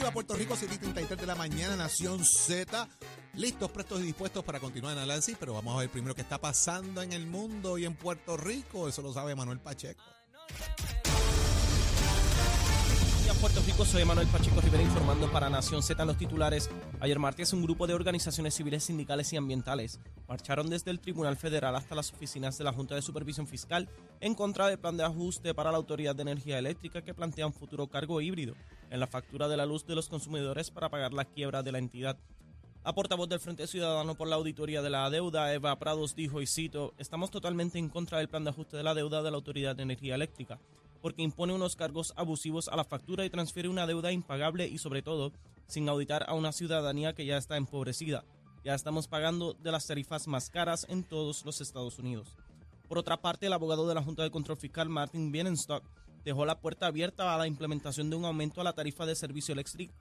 arriba Puerto Rico, 7:33 de la mañana, Nación Z. Listos, prestos y dispuestos para continuar el análisis, pero vamos a ver primero qué está pasando en el mundo y en Puerto Rico. Eso lo sabe Manuel Pacheco. Puerto Rico, soy Manuel Pacheco Rivera informando para Nación Z en los titulares. Ayer martes, un grupo de organizaciones civiles, sindicales y ambientales marcharon desde el Tribunal Federal hasta las oficinas de la Junta de Supervisión Fiscal en contra del plan de ajuste para la Autoridad de Energía Eléctrica que plantea un futuro cargo híbrido en la factura de la luz de los consumidores para pagar la quiebra de la entidad. La portavoz del Frente Ciudadano por la Auditoría de la Deuda, Eva Prados, dijo, y cito, estamos totalmente en contra del plan de ajuste de la deuda de la Autoridad de Energía Eléctrica porque impone unos cargos abusivos a la factura y transfiere una deuda impagable y sobre todo sin auditar a una ciudadanía que ya está empobrecida. Ya estamos pagando de las tarifas más caras en todos los Estados Unidos. Por otra parte, el abogado de la Junta de Control Fiscal, Martin Bienenstock, dejó la puerta abierta a la implementación de un aumento a la tarifa de servicio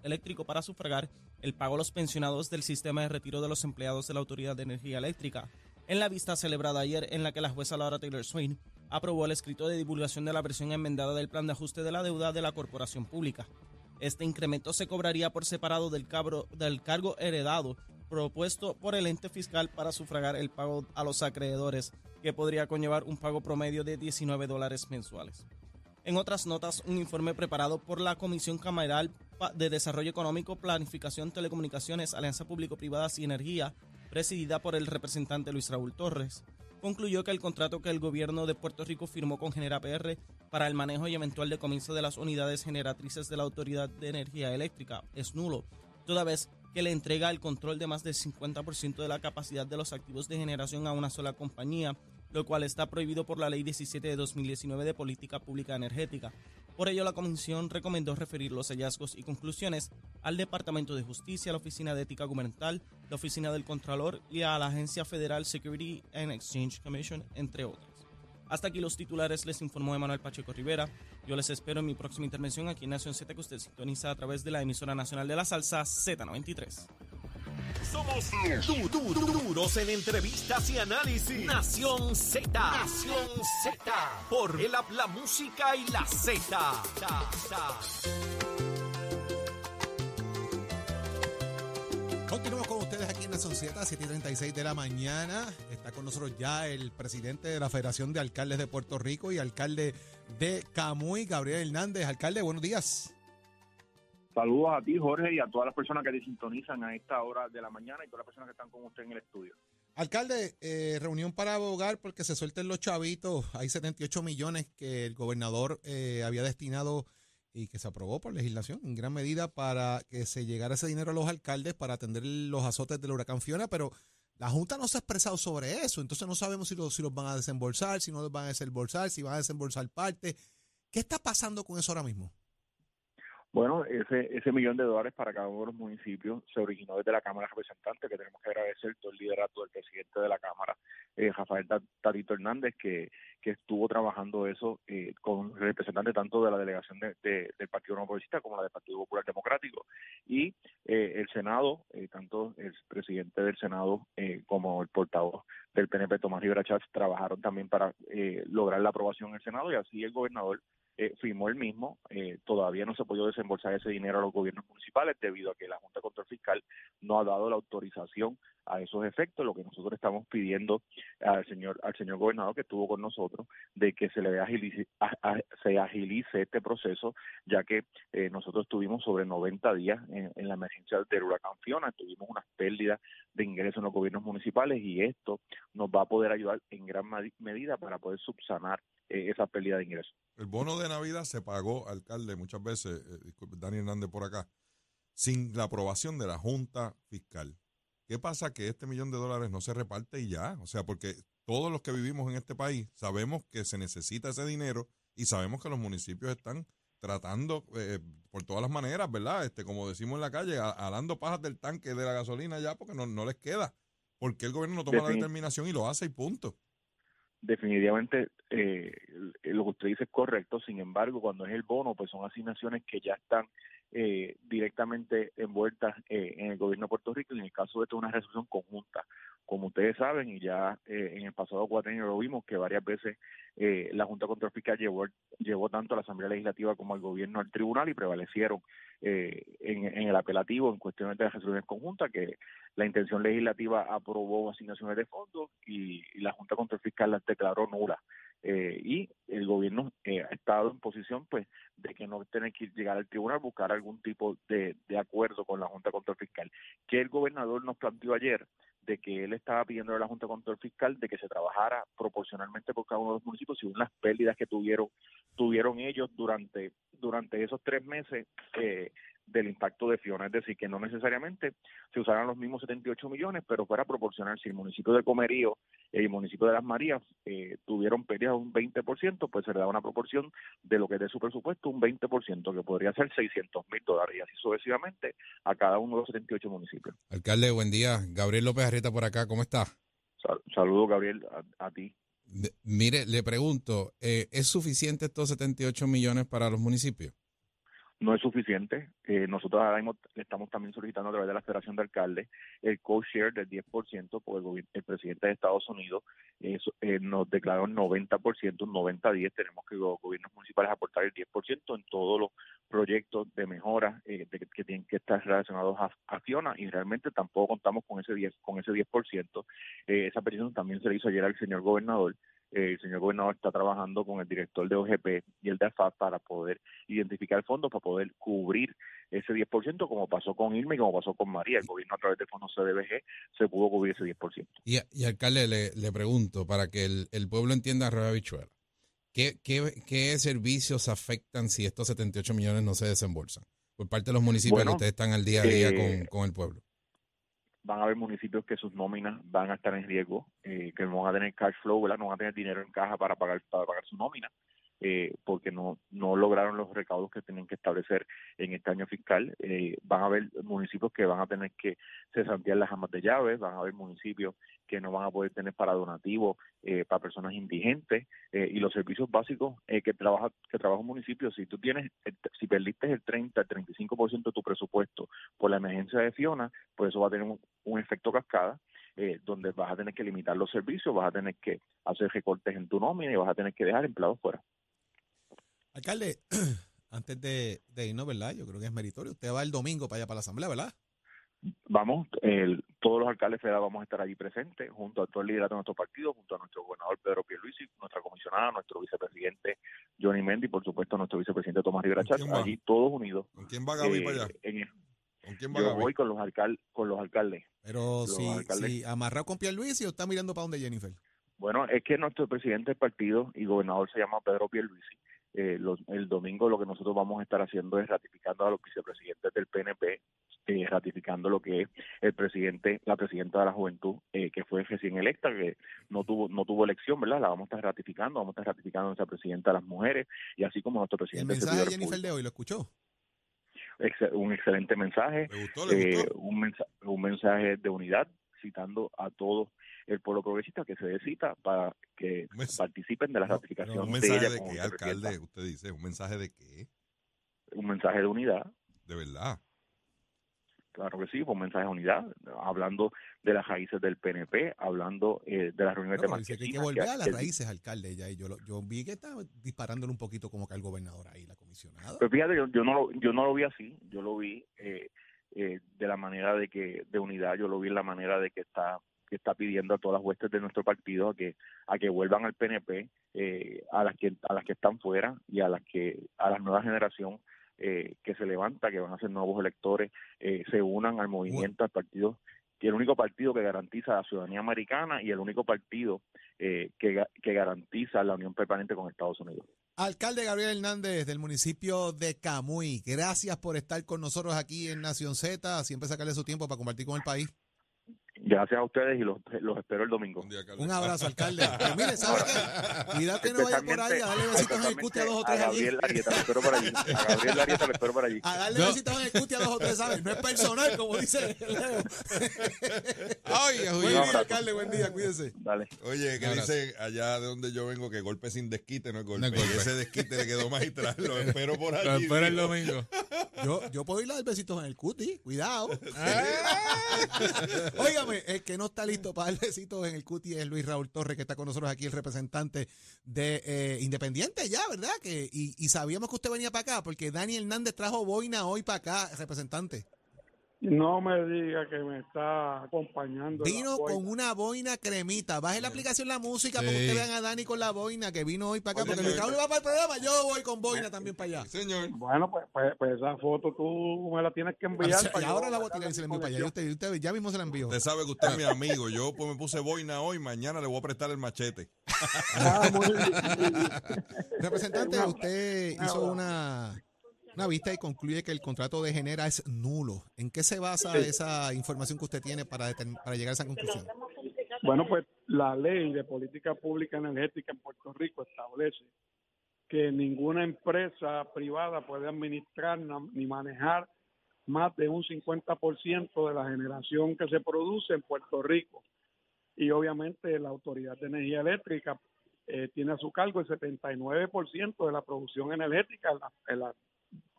eléctrico para sufragar el pago a los pensionados del sistema de retiro de los empleados de la Autoridad de Energía Eléctrica. En la vista celebrada ayer en la que la jueza Laura Taylor Swain aprobó el escrito de divulgación de la versión enmendada del plan de ajuste de la deuda de la corporación pública. Este incremento se cobraría por separado del, del cargo heredado propuesto por el ente fiscal para sufragar el pago a los acreedores, que podría conllevar un pago promedio de 19 dólares mensuales. En otras notas, un informe preparado por la Comisión Cameral de Desarrollo Económico, Planificación, Telecomunicaciones, Alianza Público-Privadas y Energía, presidida por el representante Luis Raúl Torres, concluyó que el contrato que el gobierno de Puerto Rico firmó con GeneraPR para el manejo y eventual decomiso de las unidades generatrices de la Autoridad de Energía Eléctrica es nulo, toda vez que le entrega el control de más del 50% de la capacidad de los activos de generación a una sola compañía, lo cual está prohibido por la Ley 17 de 2019 de Política Pública Energética. Por ello, la Comisión recomendó referir los hallazgos y conclusiones al Departamento de Justicia, la Oficina de Ética Gubernamental, la Oficina del Contralor y a la Agencia Federal Security and Exchange Commission, entre otros. Hasta aquí los titulares, les informó Emanuel Pacheco Rivera. Yo les espero en mi próxima intervención aquí en Nación Z que usted sintoniza a través de la emisora nacional de la salsa Z93. Somos du duros en entrevistas y análisis. Nación Z. Nación Z. Por el la música y la Z. Continuamos con ustedes aquí en Nación Z, 7:36 de la mañana. Está con nosotros ya el presidente de la Federación de Alcaldes de Puerto Rico y alcalde de Camuy, Gabriel Hernández. Alcalde, buenos días. Saludos a ti, Jorge, y a todas las personas que te sintonizan a esta hora de la mañana y todas las personas que están con usted en el estudio. Alcalde, eh, reunión para abogar porque se suelten los chavitos. Hay 78 millones que el gobernador eh, había destinado y que se aprobó por legislación en gran medida para que se llegara ese dinero a los alcaldes para atender los azotes del huracán Fiona, pero la Junta no se ha expresado sobre eso, entonces no sabemos si, si los van a desembolsar, si no los van a desembolsar, si van a desembolsar parte. ¿Qué está pasando con eso ahora mismo? Bueno, ese, ese millón de dólares para cada uno de los municipios se originó desde la Cámara de Representantes, que tenemos que agradecer todo el liderato del presidente de la Cámara, eh, Rafael Tatito Hernández, que, que estuvo trabajando eso eh, con representantes tanto de la delegación de, del Partido No Progresista como la del Partido Popular Democrático. Y eh, el Senado, eh, tanto el presidente del Senado como el portavoz del PNP, Tomás Rivera Chávez, trabajaron también para lograr la aprobación en el Senado y así el gobernador eh, firmó el mismo. Eh, todavía no se ha podido desembolsar ese dinero a los gobiernos municipales debido a que la Junta Control Fiscal no ha dado la autorización a esos efectos. Lo que nosotros estamos pidiendo al señor al señor gobernador que estuvo con nosotros de que se le agilice, se agilice este proceso, ya que eh, nosotros tuvimos sobre 90 días en, en, la emergencia del huracán Fiona, tuvimos unas pérdidas de ingresos en los gobiernos municipales y esto nos va a poder ayudar en gran medida para poder subsanar eh, esa pérdida de ingresos. El bono de Navidad se pagó, alcalde, muchas veces, eh, Dani Hernández por acá, sin la aprobación de la Junta Fiscal. ¿Qué pasa? Que este millón de dólares no se reparte y ya. O sea, porque todos los que vivimos en este país sabemos que se necesita ese dinero y sabemos que los municipios están tratando eh, por todas las maneras, ¿verdad? Este, como decimos en la calle, alando pajas del tanque de la gasolina ya porque no, no les queda. Porque el gobierno no toma la determinación y lo hace y punto definitivamente eh, lo que usted dice es correcto, sin embargo, cuando es el bono, pues son asignaciones que ya están eh, directamente envueltas eh, en el gobierno de Puerto Rico y en el caso de esto una resolución conjunta. Como ustedes saben, y ya eh, en el pasado cuatro años lo vimos, que varias veces eh, la Junta Control Fiscal llevó, llevó tanto a la Asamblea Legislativa como al gobierno al tribunal y prevalecieron eh, en, en el apelativo en cuestiones de las resoluciones conjuntas, que la intención legislativa aprobó asignaciones de fondos y, y la Junta Control Fiscal las declaró nulas. Eh, y el gobierno eh, ha estado en posición pues de que no tener que llegar al tribunal buscar algún tipo de, de acuerdo con la Junta Control Fiscal. Que el gobernador nos planteó ayer de que él estaba pidiendo a la Junta Control Fiscal de que se trabajara proporcionalmente por cada uno de los municipios según las pérdidas que tuvieron tuvieron ellos durante durante esos tres meses eh, del impacto de Fiona, es decir, que no necesariamente se usaran los mismos 78 millones, pero fuera proporcional. Si el municipio de Comerío y el municipio de Las Marías eh, tuvieron pérdidas de un 20%, pues se le da una proporción de lo que es de su presupuesto, un 20%, que podría ser 600 mil dólares, y así sucesivamente a cada uno de los 78 municipios. Alcalde, buen día. Gabriel López Arrieta por acá, ¿cómo está? Sal- Saludos, Gabriel, a, a ti. Mire, le pregunto, eh, ¿es suficiente estos 78 millones para los municipios? No es suficiente. Eh, nosotros ahora mismo estamos también solicitando a través de la Federación de Alcaldes el co-share del 10%, porque el, el presidente de Estados Unidos eso, eh, nos declaró un 90%, un 90-10. Tenemos que los gobiernos municipales aportar el 10% en todos los proyectos de mejora eh, que tienen que estar relacionados a, a Fiona y realmente tampoco contamos con ese 10%. Con ese 10%. Eh, esa petición también se le hizo ayer al señor gobernador. Eh, el señor gobernador está trabajando con el director de OGP y el de AFAP para poder identificar fondos para poder cubrir ese 10%, como pasó con Irma y como pasó con María. El gobierno a través del fondo CDBG se pudo cubrir ese 10%. Y, y alcalde, le, le pregunto, para que el, el pueblo entienda a Rueda Bichuela, ¿qué, qué, ¿qué servicios afectan si estos 78 millones no se desembolsan? Por parte de los municipios Bueno, que ustedes están al día a día eh, con, con el pueblo. Van a haber municipios que sus nóminas van a estar en riesgo, eh, que no van a tener cash flow, ¿verdad? no van a tener dinero en caja para pagar para pagar su nómina. Eh, porque no, no lograron los recaudos que tenían que establecer en este año fiscal. Eh, van a haber municipios que van a tener que cesantear las amas de llaves, van a haber municipios que no van a poder tener para donativos eh, para personas indigentes eh, y los servicios básicos eh, que trabaja que trabaja un municipio. Si tú tienes, el- si perdiste el 30, el 35% de tu presupuesto por la emergencia de Fiona, pues eso va a tener un, un efecto cascada eh, donde vas a tener que limitar los servicios, vas a tener que hacer recortes en tu nómina y vas a tener que dejar empleados fuera. Alcalde, antes de, de irnos, ¿verdad? Yo creo que es meritorio. Usted va el domingo para allá, para la Asamblea, ¿verdad? Vamos, el- todos los alcaldes federales vamos a estar allí presentes, junto a todo el liderato de nuestro partido, junto a nuestro gobernador Pedro Pierluisi, nuestra comisionada, nuestro vicepresidente Johnny Mendy, y por supuesto nuestro vicepresidente Tomás Rivera ¿Con Chatz, quién va? allí todos unidos. ¿Con quién va Gaby eh, para allá? en el- ¿Con quién va yo Gaby? voy con los, alcal, con los alcaldes. Pero Los si, alcaldes. si amarrado con Pierluisi o está mirando para donde Jennifer. Bueno, es que nuestro presidente del partido y gobernador se llama Pedro Pierluisi. Eh, los- el domingo lo que nosotros vamos a estar haciendo es ratificando a los vicepresidentes del PNP, eh, ratificando lo que es el presidente, la presidenta de la juventud, eh, que fue recién electa, que no tuvo no tuvo elección, ¿verdad? La vamos a estar ratificando, vamos a estar ratificando a nuestra presidenta de las mujeres y así como nuestro El presidente del mensaje de Jennifer de hoy, ¿lo escuchó? Ex- un excelente mensaje, ¿Le gustó? ¿Le eh, gustó? un, mensa- un mensaje de unidad, citando a todo el pueblo progresista que se dé cita para que Un participen de la no, ratificación ¿Un de mensaje ella de como qué, alcalde? Usted dice, ¿un mensaje de qué? Un mensaje de unidad, De verdad. claro que sí, fue un mensaje de unidad, hablando de las raíces del PNP, hablando eh, de las reuniones Bueno, de dice que hay que volver a las que- raíces, alcalde. Ya, y yo, yo vi que estaba disparándole un poquito como que al gobernador ahí, la comisionada. Pues fíjate, yo, yo no lo, yo no lo vi así, yo lo vi eh, eh, de la manera de que de unidad, yo lo vi en la manera de que está que está pidiendo a todas las huestes de nuestro partido a que a que vuelvan al PNP, eh, a las que a las que están fuera y a las que a la nueva generación eh, que se levanta, que van a ser nuevos electores, eh, se unan al movimiento, al partido que el único partido que garantiza la ciudadanía americana y el único partido eh, que, que garantiza la unión permanente con Estados Unidos. Alcalde Gabriel Hernández del municipio de Camuy, gracias por estar con nosotros aquí en Nación Z. Siempre sacarle su tiempo para compartir con el país. Gracias a ustedes y los, los espero el domingo. Un día, alcalde. Un abrazo, alcalde. Pues mire, no vaya por ahí a darle besitos en el cuti a dos o tres a allí. Gabriel Arieta, lo espero por allí. A Gabriel Arieta lo espero por allí. A darle besitos en el cuti a dos o tres, ¿sabes? No es personal, como dice Leo. Ay, Buen día, alcalde, buen día, cuídese. Dale. Oye, que dicen allá de donde yo vengo que golpe sin desquite no es golpe. No es golpe. Y ese desquite le quedó magistral. Lo espero por allí. Lo espero el domingo. Yo, yo puedo ir a dar besitos en el cuti, cuidado. Ah. Óigame, el que no está listo para dar besitos en el cuti es Luis Raúl Torres, que está con nosotros aquí, el representante de eh, Independiente ya, ¿verdad? Que, y, y sabíamos que usted venía para acá, porque Dani Hernández trajo boina hoy para acá, representante. No me diga que me está acompañando. Vino con una boina cremita. Baje la aplicación La Música para que ustedes vean a Dani con la boina que vino hoy para acá. Oye, Porque que- Raúl va para el programa, yo voy con boina también para allá. Señor. Bueno, pues, pues, pues esa foto tú me la tienes que enviar. Ah, y para yo ahora la voy a tirar y se la en envío mi para allá. Y. Usted, usted ya mismo se la envió. Usted sabe que usted es mi amigo. Yo pues me puse boina hoy, mañana le voy a prestar el machete. Ah, muy bien. Representante, usted una- hizo una, una vista y concluye que el contrato de Genera es nulo. ¿En qué se basa esa información que usted tiene para, para llegar a esa conclusión? Bueno, pues la ley de política pública energética en Puerto Rico establece que ninguna empresa privada puede administrar ni manejar más de un 50% de la generación que se produce en Puerto Rico. Y obviamente la Autoridad de Energía Eléctrica eh, tiene a su cargo el 79% de la producción energética en, la- en las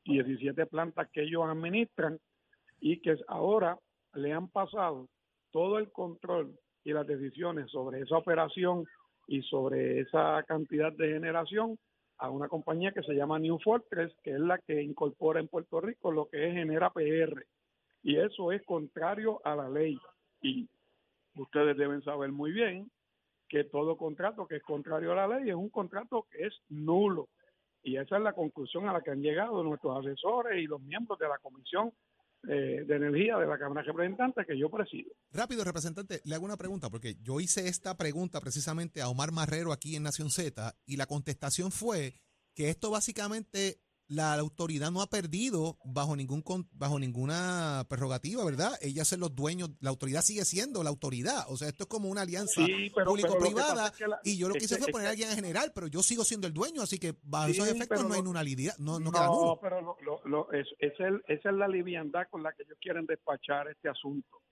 17 plantas que ellos administran y que ahora le han pasado todo el control y las decisiones sobre esa operación y sobre esa cantidad de generación a una compañía que se llama New Fortress, que es la que incorpora en Puerto Rico lo que es Genera PR. Y eso es contrario a la ley. Y ustedes deben saber muy bien que todo contrato que es contrario a la ley es un contrato que es nulo. Y esa es la conclusión a la que han llegado nuestros asesores y los miembros de la Comisión eh, de Energía de la Cámara de Representantes que yo presido. Rápido, representante, le hago una pregunta, porque yo hice esta pregunta precisamente a Omar Marrero aquí en Nación Z y la contestación fue que esto básicamente la autoridad no ha perdido bajo ningún bajo ninguna prerrogativa, ¿verdad? Ella es los dueños, la autoridad sigue siendo la autoridad, o sea, esto es como una alianza Sí, público-privada es que y yo lo que hice que- fue poner a que- alguien en general, pero yo sigo siendo el dueño, así que bajo Sí, esos efectos no hay nulidad, no, no, No, queda nulo. pero lo, lo- lo- es, es el- esa es la liviandad con la que ellos quieren despachar este asunto.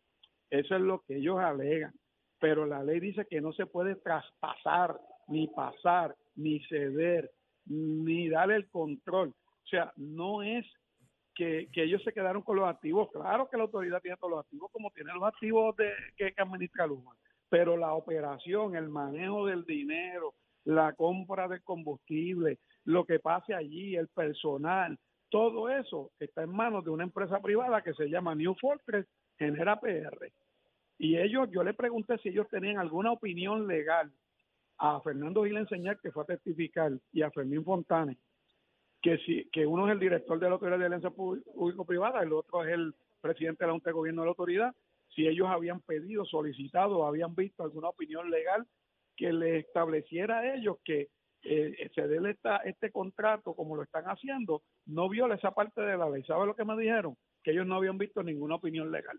Eso es lo que ellos alegan. Pero la ley dice que no se puede traspasar, ni pasar, ni ceder, ni dar el control. O sea, no es que, ellos se quedaron con los activos. Claro que la autoridad tiene todos los activos, como tiene los activos de, que, administra Luma. Pero la operación, el manejo del dinero, la compra de combustible, lo que pase allí, el personal, todo eso está en manos de una empresa privada que se llama New Fortress, genera PR. Y ellos, yo le pregunté si ellos tenían alguna opinión legal a Fernando Gil Enseñar, que fue a testificar, y a Fermín Fontane, que si, que uno es el director de la Autoridad de Alianza Público-Privada, el otro es el presidente de la Junta de Gobierno de la Autoridad, si ellos habían pedido, solicitado, habían visto alguna opinión legal que les estableciera a ellos que eh, ceder esta, este contrato como lo están haciendo no viola esa parte de la ley. ¿Sabe lo que me dijeron? Que ellos no habían visto ninguna opinión legal.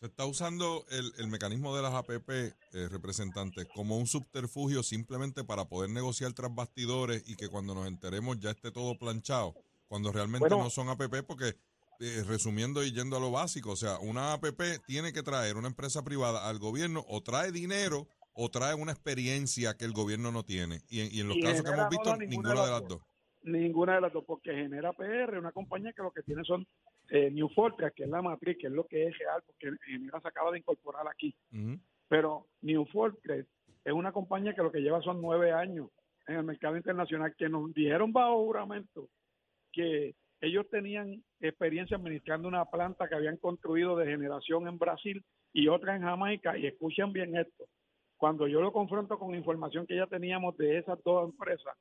Se está usando el, el mecanismo de las APP, eh, representantes, como un subterfugio simplemente para poder negociar tras bastidores y que cuando nos enteremos ya esté todo planchado, cuando realmente Bueno. no son APP, porque eh, resumiendo y yendo a lo básico, o sea, una APP tiene que traer una empresa privada al gobierno o trae dinero o trae una experiencia que el gobierno no tiene. Y en, y en los Y casos que hemos visto, ninguna ninguna de las dos. Ninguna de las dos, porque genera PR, una compañía que lo que tiene son eh, New Fortress, que es la matriz, que es lo que es real, porque Genera se acaba de incorporar aquí. Pero New Fortress es una compañía que lo que lleva son nueve años en el mercado internacional, que nos dijeron bajo juramento que ellos tenían experiencia administrando una planta que habían construido de generación en Brasil y otra en Jamaica, y escuchen bien esto, cuando yo lo confronto con información que ya teníamos de esas dos empresas,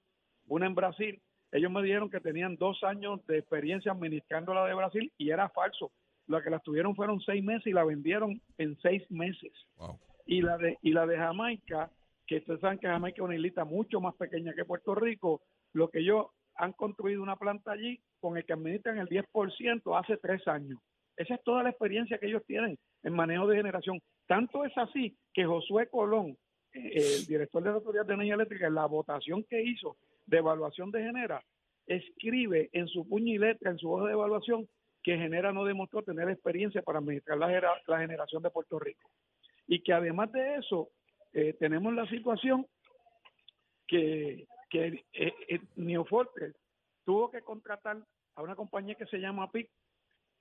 una en Brasil, ellos me dijeron que tenían dos años de experiencia administrando la de Brasil y era falso. La que las tuvieron fueron seis meses y la vendieron en seis meses Wow. y la de y la de Jamaica que ustedes saben que Jamaica es una islita mucho más pequeña que Puerto Rico lo que ellos han construido una planta allí con el que administran el 10% hace tres años esa es toda la experiencia que ellos tienen en manejo de generación tanto es así que Josué Colón eh, el director de la Autoridad de Energía Eléctrica en la votación que hizo de evaluación de Genera escribe en su puño y letra en su hoja de evaluación que Genera no demostró tener experiencia para administrar la, generación de Puerto Rico. Y que además de eso eh, tenemos la situación que, que eh, eh, Neofortes tuvo que contratar a una compañía que se llama PIC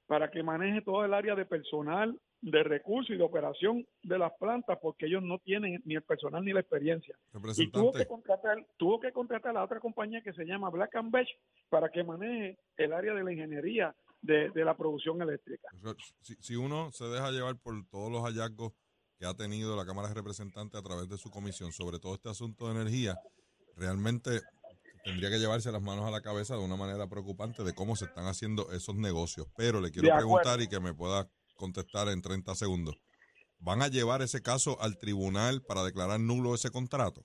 para que maneje todo el área de personal, de recursos y de operación de las plantas, porque ellos no tienen ni el personal ni la experiencia. Y tuvo que contratar, tuvo que contratar a otra compañía que se llama Black and Beach para que maneje el área de la ingeniería de, de la producción eléctrica. si, si uno se deja llevar por todos los hallazgos que ha tenido la Cámara de Representantes a través de su comisión sobre todo este asunto de energía, realmente tendría que llevarse las manos a la cabeza de una manera preocupante de cómo se están haciendo esos negocios. Pero le quiero preguntar y que me pueda contestar en 30 segundos. ¿Van a llevar ese caso al tribunal para declarar nulo ese contrato?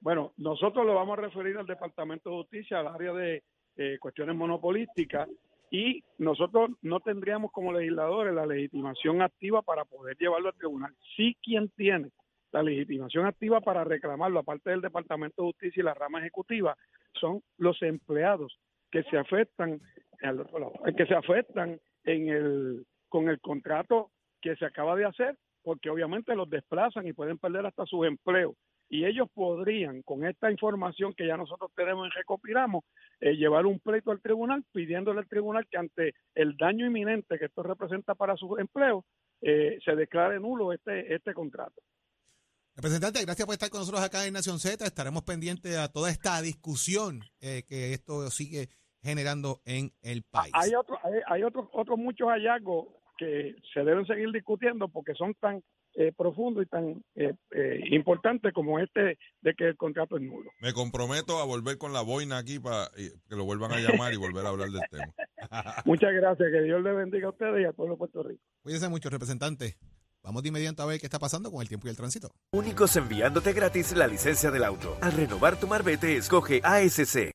Bueno, nosotros lo vamos a referir al Departamento de Justicia, al área de eh, cuestiones monopolísticas, y nosotros no tendríamos como legisladores la legitimación activa para poder llevarlo al tribunal. Sí quien tiene la legitimación activa para reclamarlo, aparte del Departamento de Justicia y la rama ejecutiva, son los empleados que se afectan que se afectan en el con el contrato que se acaba de hacer, porque obviamente los desplazan y pueden perder hasta sus empleos y ellos podrían, con esta información que ya nosotros tenemos y recopilamos, eh, llevar un pleito al tribunal pidiéndole al tribunal que ante el daño inminente que esto representa para sus empleos, eh, se declare nulo este, este contrato. Representante, gracias por estar con nosotros acá en Nación Z. Estaremos pendientes a toda esta discusión eh, que esto sigue generando en el país. Hay otros hay, hay otros otros muchos hallazgos que se deben seguir discutiendo porque son tan eh, profundos y tan eh, eh, importantes como este de que el contrato es nulo. Me comprometo a volver con la boina aquí para que lo vuelvan a llamar y volver a hablar del tema. Muchas gracias, que Dios le bendiga a ustedes y a todo Puerto Rico. Cuídense mucho, representante. Vamos de inmediato a ver qué está pasando con el tiempo y el tránsito. Únicos enviándote gratis la licencia del auto. Al renovar tu marbete, escoge ASC.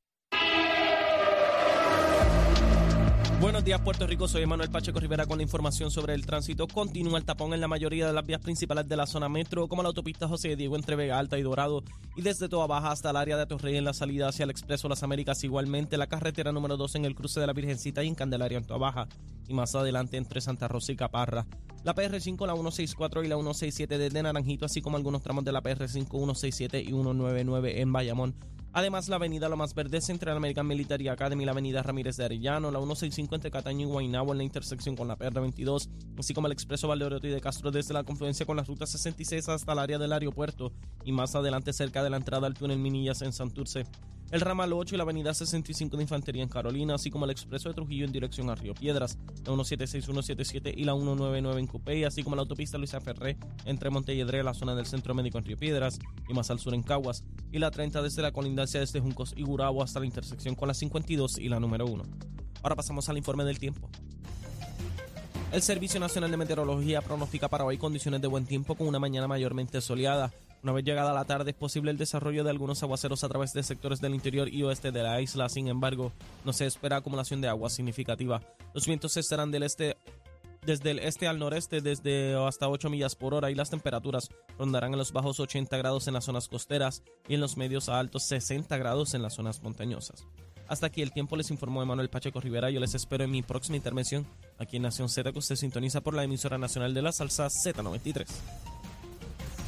Buenos días, Puerto Rico. Soy Manuel Pacheco Rivera con la información sobre el tránsito. Continúa el tapón en la mayoría de las vías principales de la zona metro, como la autopista José Diego entre Vega Alta y Dorado, y desde Toa Baja hasta el área de Torrey en la salida hacia el Expreso Las Américas. Igualmente, la carretera número 2 en el cruce de la Virgencita y en Candelaria en Toa Baja, y más adelante entre Santa Rosa y Caparra. La PR5, la 164 y la 167 desde Naranjito, así como algunos tramos de la PR5, 167 y 199 en Bayamón. Además, la avenida Lomas Verdes entre la American Military Academy y la avenida Ramírez de Arellano, la 165 entre Cataño y Guaynabo en la intersección con la PR22, así como el expreso Valdeorioto y de Castro desde la confluencia con la ruta 66 hasta el área del aeropuerto y más adelante cerca de la entrada al túnel Minillas en Santurce. El ramal 8 y la avenida 65 de Infantería en Carolina, así como el expreso de Trujillo en dirección a Río Piedras, la 176, 177 y la 199 en Cupey, así como la autopista Luisa Ferré entre Montelledre, la zona del Centro Médico en Río Piedras y más al sur en Caguas, y la 30 desde la colindancia desde Juncos y Gurabo hasta la intersección con la 52 y la número 1. Ahora pasamos al informe del tiempo. El Servicio Nacional de Meteorología pronostica para hoy condiciones de buen tiempo con una mañana mayormente soleada. Una vez llegada la tarde es posible el desarrollo de algunos aguaceros a través de sectores del interior y oeste de la isla. Sin embargo, no se espera acumulación de agua significativa. Los vientos estarán del este desde el este al noreste desde hasta 8 millas por hora y las temperaturas rondarán en los bajos 80 grados en las zonas costeras y en los medios a altos 60 grados en las zonas montañosas. Hasta aquí el tiempo les informó Emanuel Pacheco Rivera. Yo les espero en mi próxima intervención aquí en Nación Z que usted sintoniza por la emisora nacional de la salsa Z93.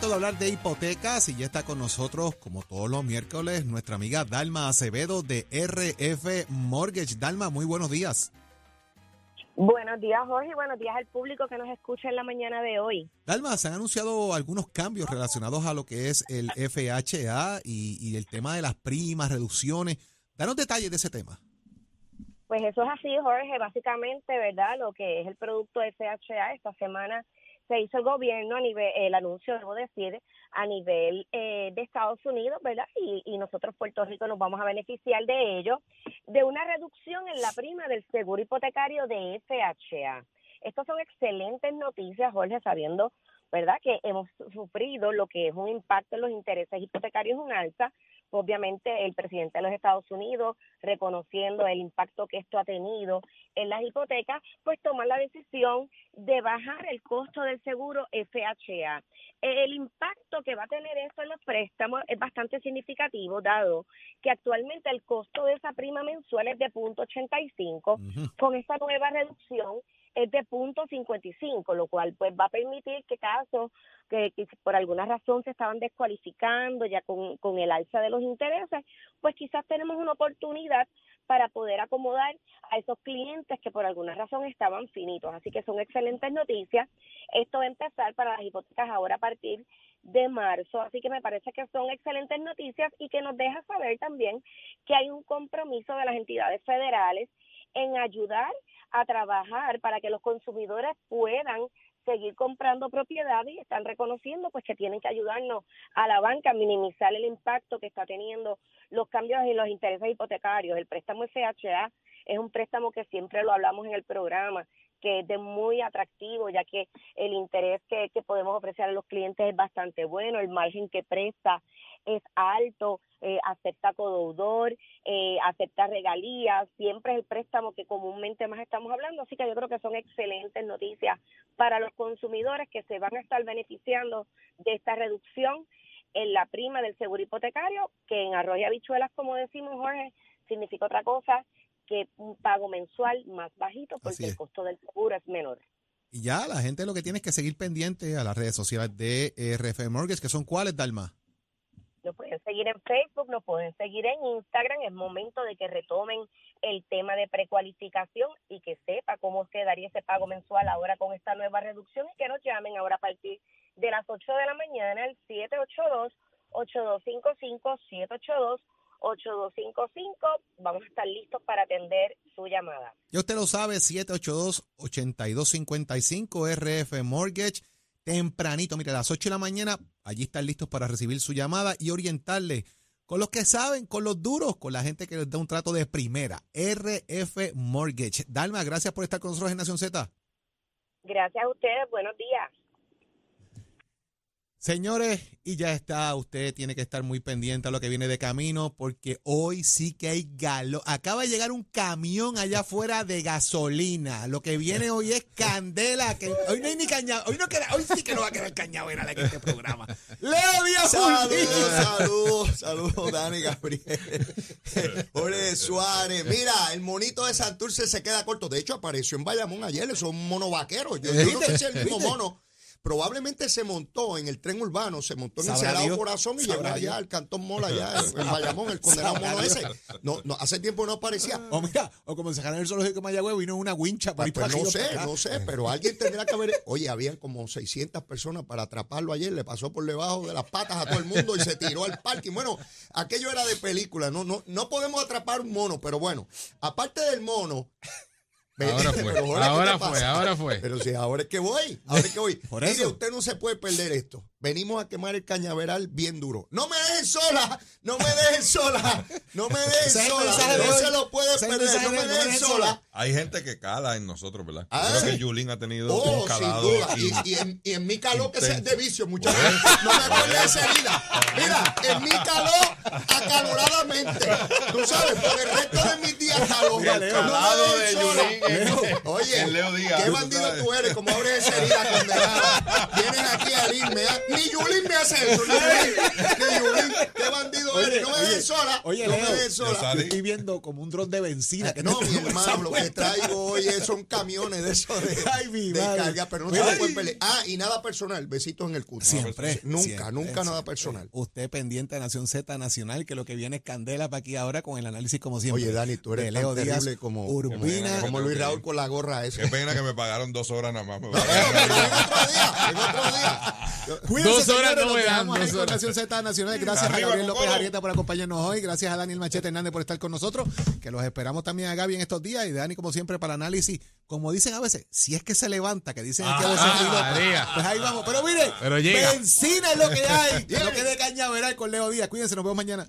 Momento de hablar de hipotecas y ya está con nosotros, como todos los miércoles, nuestra amiga Dalma Acevedo de RF Mortgage. Dalma, muy buenos días. Buenos días, Jorge, y buenos días al público que nos escucha en la mañana de hoy. Dalma, se han anunciado algunos cambios relacionados a lo que es el FHA y, y el tema de las primas, reducciones. Danos detalles de ese tema. Pues eso es así, Jorge, básicamente, ¿verdad? Lo que es el producto FHA esta semana se hizo el gobierno a nivel, el anuncio, debo decir, a nivel eh, de Estados Unidos, ¿verdad? Y, y nosotros, Puerto Rico, nos vamos a beneficiar de ello, de una reducción en la prima del seguro hipotecario de FHA. Estas son excelentes noticias, Jorge, sabiendo, ¿verdad?, que hemos sufrido lo que es un impacto en los intereses hipotecarios, un alza, obviamente el presidente de los Estados Unidos, reconociendo el impacto que esto ha tenido en las hipotecas, pues tomar la decisión de bajar el costo del seguro FHA. El impacto que va a tener esto en los préstamos es bastante significativo, dado que actualmente el costo de esa prima mensual es de punto 85. Con esta nueva reducción es de punto 55, lo cual pues va a permitir que casos que, que por alguna razón se estaban descualificando ya con, con el alza de los intereses, pues quizás tenemos una oportunidad para poder acomodar a esos clientes que por alguna razón estaban finitos. Así que son excelentes noticias. Esto va a empezar para las hipotecas ahora a partir de marzo. Así que me parece que son excelentes noticias y que nos deja saber también que hay un compromiso de las entidades federales en ayudar a trabajar para que los consumidores puedan seguir comprando propiedades y están reconociendo pues que tienen que ayudarnos a la banca a minimizar el impacto que está teniendo los cambios en los intereses hipotecarios. El préstamo FHA es un préstamo que siempre lo hablamos en el programa, que es de muy atractivo, ya que el interés que, podemos ofrecer a los clientes es bastante bueno, el margen que presta es alto, eh, acepta codeudor, eh, acepta regalías, siempre es el préstamo que comúnmente más estamos hablando, así que yo creo que son excelentes noticias para los consumidores que se van a estar beneficiando de esta reducción en la prima del seguro hipotecario, que en arroz y habichuelas, como decimos Jorge, significa otra cosa que un pago mensual más bajito porque el costo del seguro es menor. Y ya la gente lo que tiene es que seguir pendiente a las redes sociales de RF Mortgage, que son cuáles, Dalma. Nos pueden seguir en Facebook, nos pueden seguir en Instagram. Es momento de que retomen el tema de precualificación y que sepa cómo quedaría ese pago mensual ahora con esta nueva reducción y que nos llamen ahora a partir de las 8 de la mañana al 782-8255, 782-8255. Vamos a estar listos para atender su llamada. Ya usted lo sabe, 782-8255 RF Mortgage tempranito, mire, a las 8 de la mañana, allí están listos para recibir su llamada y orientarle con los que saben, con los duros, con la gente que les da un trato de primera. RF Mortgage. Dalma, gracias por estar con nosotros en Nación Z. Gracias a ustedes, buenos días. Señores, y ya está, usted tiene que estar muy pendiente a lo que viene de camino porque hoy sí que hay galo. Acaba de llegar un camión allá afuera de gasolina. Lo que viene hoy es candela. Que hoy no hay ni caña, hoy no queda, hoy sí que no va a quedar cañaveral en este programa. Leo Díaz Saludos, saludos, saludos, Dani Gabriel. Jorge Suárez. Mira, el monito de Santurce se queda corto. De hecho, apareció en Bayamón ayer. Es un mono vaquero. Yo, yo no sé si es el mismo mono probablemente se montó en el tren urbano, se montó en el Sagrado Corazón y llegó allá al Cantón Mola, allá en, Bayamón, el condenado mono ese. No, no, hace tiempo no aparecía. O mira, o como se el zoológico de Mayagüez, vino una wincha para pues, pues no sé, no sé, pero alguien tendrá que haber. Oye, habían como 600 personas para atraparlo ayer, le pasó por debajo de las patas a todo el mundo y se tiró al parque. Bueno, aquello era de película, no, no, no podemos atrapar un mono, pero bueno, aparte del mono, Ahora fue, ahora, fue, ahora fue. Pero si ahora es que voy, ahora es que voy. Por Mire, usted no se puede perder esto. Venimos a quemar el cañaveral bien duro. No me dejen sola, no me dejen sola, no me dejen sola. No se lo puede perder, no me dejen sola. Hay gente que cala en nosotros, ¿verdad? Ah, creo que Yulín ha tenido oh, un calado. Sin duda. Y, y, en, y, en, mi calor, que es de vicio, muchachos. No me vuelve esa herida. Mira, en mi calor, acaloradamente. Tú sabes, por el resto de mis días calor. El calado de Yulín. Oye, Leo Díaz, qué bandido tú eres, como abres esa herida condenada. Vienes aquí a herirme. Ni Yulín me hace eso, ni Yulín. Qué bandido eres. No me dejes sola. Oye, no Leo, me dejes sola. Yo estoy viendo como un dron de benzina. Que no, mi hermano, lo que traigo hoy son camiones de eso de, Ay, de carga, pero no se lo pueden pelear. Ah, y nada personal, besitos en el culo. Siempre. Nunca, siempre, nunca siempre. nada personal. Usted pendiente de Nación Z Nacional, que lo que viene es candela para aquí ahora con el análisis como siempre. Oye, Dani, tú eres de Leo tan Díaz, terrible como, Urbina, como, como Luis Raúl con la gorra esa. Qué pena que me pagaron dos horas nada más. Me en otro día, en otro día. Cuídense, Dos horas señores, no nos me dan, dos con horas. Nación Z Nacional. Gracias a Gabriel López. Arrieta por acompañarnos hoy. Gracias a Daniel Machete Hernández por estar con nosotros. Que los esperamos también a Gaby en estos días. Y Dani, como siempre, para análisis. Como dicen a veces, si es que se levanta, que dicen aquí a veces. Ah. Pues ahí vamos. Pero mire, Pero llega. benzina es lo que hay. lo que de cañaveral con Leo Díaz. Cuídense, nos vemos mañana.